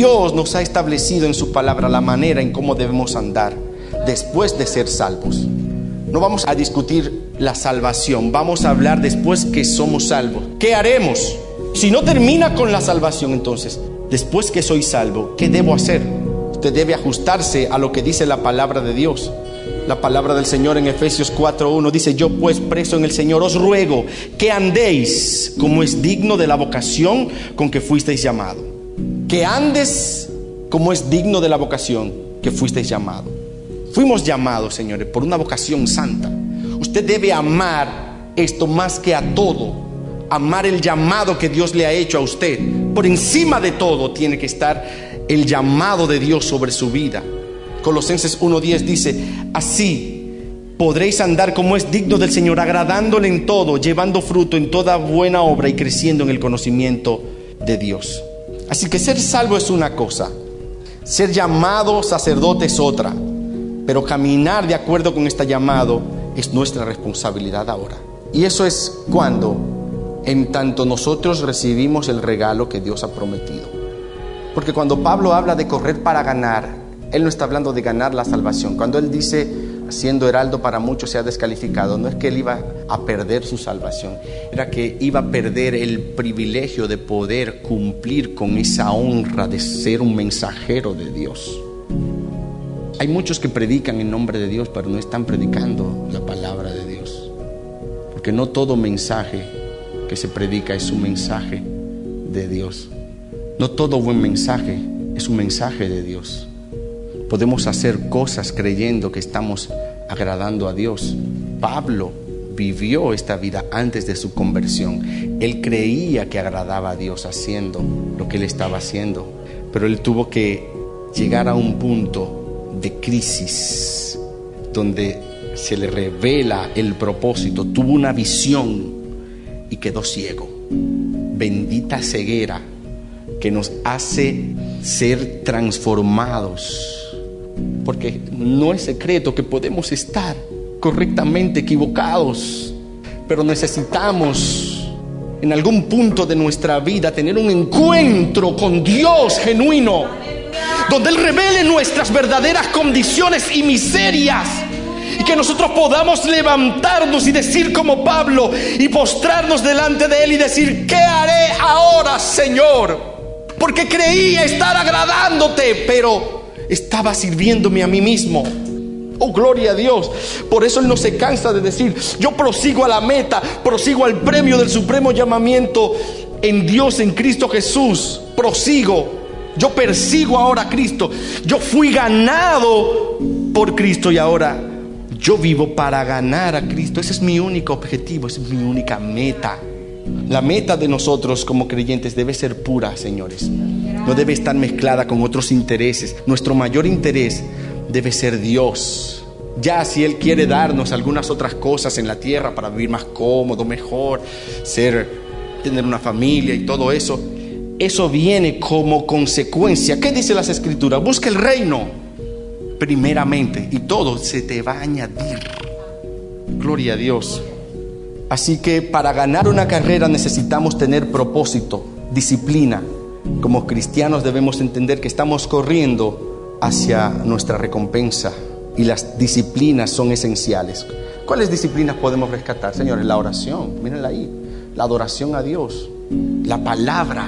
Dios nos ha establecido en su palabra la manera en cómo debemos andar después de ser salvos. No vamos a discutir la salvación, vamos a hablar después que somos salvos. ¿Qué haremos? Si no termina con la salvación, entonces, después que soy salvo, ¿qué debo hacer? Usted debe ajustarse a lo que dice la palabra de Dios. La palabra del Señor en Efesios 4.1 dice, yo pues preso en el Señor os ruego que andéis como es digno de la vocación con que fuisteis llamado. Que andes como es digno de la vocación que fuisteis llamado. Fuimos llamados, señores, por una vocación santa. Usted debe amar esto más que a todo. Amar el llamado que Dios le ha hecho a usted. Por encima de todo tiene que estar el llamado de Dios sobre su vida. Colosenses 1.10 dice, así podréis andar como es digno del Señor, agradándole en todo, llevando fruto en toda buena obra y creciendo en el conocimiento de Dios. Así que ser salvo es una cosa, ser llamado sacerdote es otra. Pero caminar de acuerdo con este llamado es nuestra responsabilidad ahora. Y eso es cuando, en tanto nosotros recibimos el regalo que Dios ha prometido. Porque cuando Pablo habla de correr para ganar, él no está hablando de ganar la salvación. Cuando él dice, siendo heraldo para muchos se ha descalificado, no es que él iba a perder su salvación, era que iba a perder el privilegio de poder cumplir con esa honra de ser un mensajero de Dios. Hay muchos que predican en nombre de Dios, pero no están predicando la palabra de Dios. Porque no todo mensaje que se predica es un mensaje de Dios. No todo buen mensaje es un mensaje de Dios. Podemos hacer cosas creyendo que estamos agradando a Dios. Pablo vivió esta vida antes de su conversión. Él creía que agradaba a Dios haciendo lo que él estaba haciendo, pero él tuvo que llegar a un punto de crisis, donde se le revela el propósito, tuvo una visión y quedó ciego. Bendita ceguera que nos hace ser transformados. Porque no es secreto que podemos estar correctamente equivocados, pero necesitamos en algún punto de nuestra vida tener un encuentro con Dios genuino donde Él revele nuestras verdaderas condiciones y miserias. Y que nosotros podamos levantarnos y decir como Pablo y postrarnos delante de Él y decir, ¿qué haré ahora, Señor? Porque creía estar agradándote, pero estaba sirviéndome a mí mismo. Oh, gloria a Dios. Por eso Él no se cansa de decir, yo prosigo a la meta, prosigo al premio del supremo llamamiento en Dios, en Cristo Jesús. Prosigo yo persigo ahora a Cristo. Yo fui ganado por Cristo y ahora yo vivo para ganar a Cristo. Ese es mi único objetivo, esa es mi única meta. La meta de nosotros como creyentes debe ser pura, señores. No debe estar mezclada con otros intereses. Nuestro mayor interés debe ser Dios. Ya si Él quiere darnos algunas otras cosas en la tierra para vivir más cómodo, mejor, ser, tener una familia y todo eso, eso viene como consecuencia. ¿Qué dice las escrituras? Busca el reino primeramente y todo se te va a añadir. Gloria a Dios. Así que para ganar una carrera necesitamos tener propósito, disciplina. Como cristianos debemos entender que estamos corriendo hacia nuestra recompensa y las disciplinas son esenciales. ¿Cuáles disciplinas podemos rescatar, señores? La oración, mírenla ahí, la adoración a Dios, la palabra,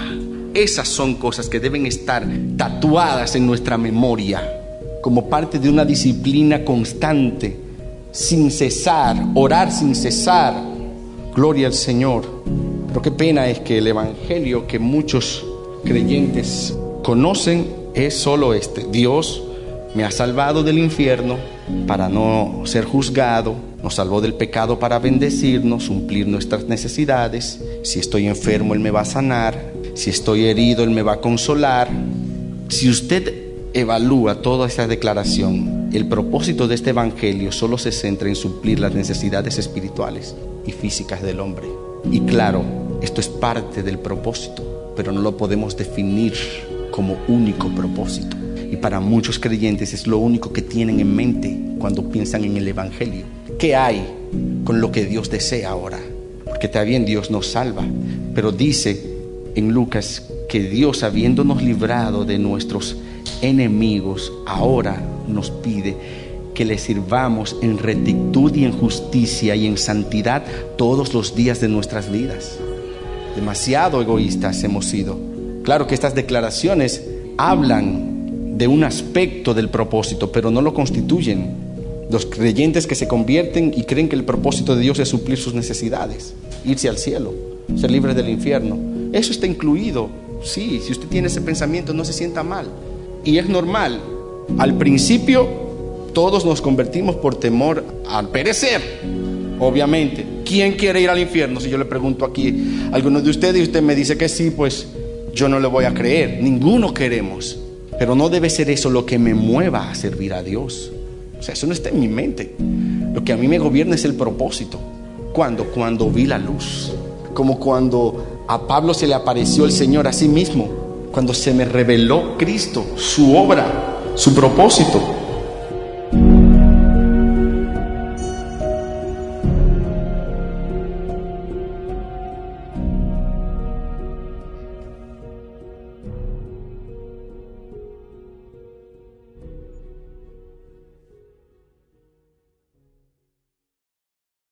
esas son cosas que deben estar tatuadas en nuestra memoria como parte de una disciplina constante, sin cesar, orar sin cesar. Gloria al Señor. Pero qué pena es que el Evangelio que muchos creyentes conocen es solo este. Dios me ha salvado del infierno para no ser juzgado, nos salvó del pecado para bendecirnos, cumplir nuestras necesidades. Si estoy enfermo, Él me va a sanar. Si estoy herido, Él me va a consolar. Si usted evalúa toda esta declaración, el propósito de este Evangelio solo se centra en suplir las necesidades espirituales y físicas del hombre. Y claro, esto es parte del propósito, pero no lo podemos definir como único propósito. Y para muchos creyentes es lo único que tienen en mente cuando piensan en el Evangelio. ¿Qué hay con lo que Dios desea ahora? Porque también Dios nos salva, pero dice en Lucas que Dios, habiéndonos librado de nuestros enemigos, ahora nos pide que le sirvamos en rectitud y en justicia y en santidad todos los días de nuestras vidas. Demasiado egoístas hemos sido. Claro que estas declaraciones hablan de un aspecto del propósito, pero no lo constituyen. Los creyentes que se convierten y creen que el propósito de Dios es suplir sus necesidades, irse al cielo, ser libres del infierno. Eso está incluido. Sí, si usted tiene ese pensamiento, no se sienta mal. Y es normal. Al principio, todos nos convertimos por temor al perecer. Obviamente. ¿Quién quiere ir al infierno? Si yo le pregunto aquí a alguno de ustedes y usted me dice que sí, pues yo no le voy a creer. Ninguno queremos. Pero no debe ser eso lo que me mueva a servir a Dios. O sea, eso no está en mi mente. Lo que a mí me gobierna es el propósito. ¿Cuándo? Cuando vi la luz. Como cuando a Pablo se le apareció el Señor a sí mismo. Cuando se me reveló Cristo, su obra, su propósito.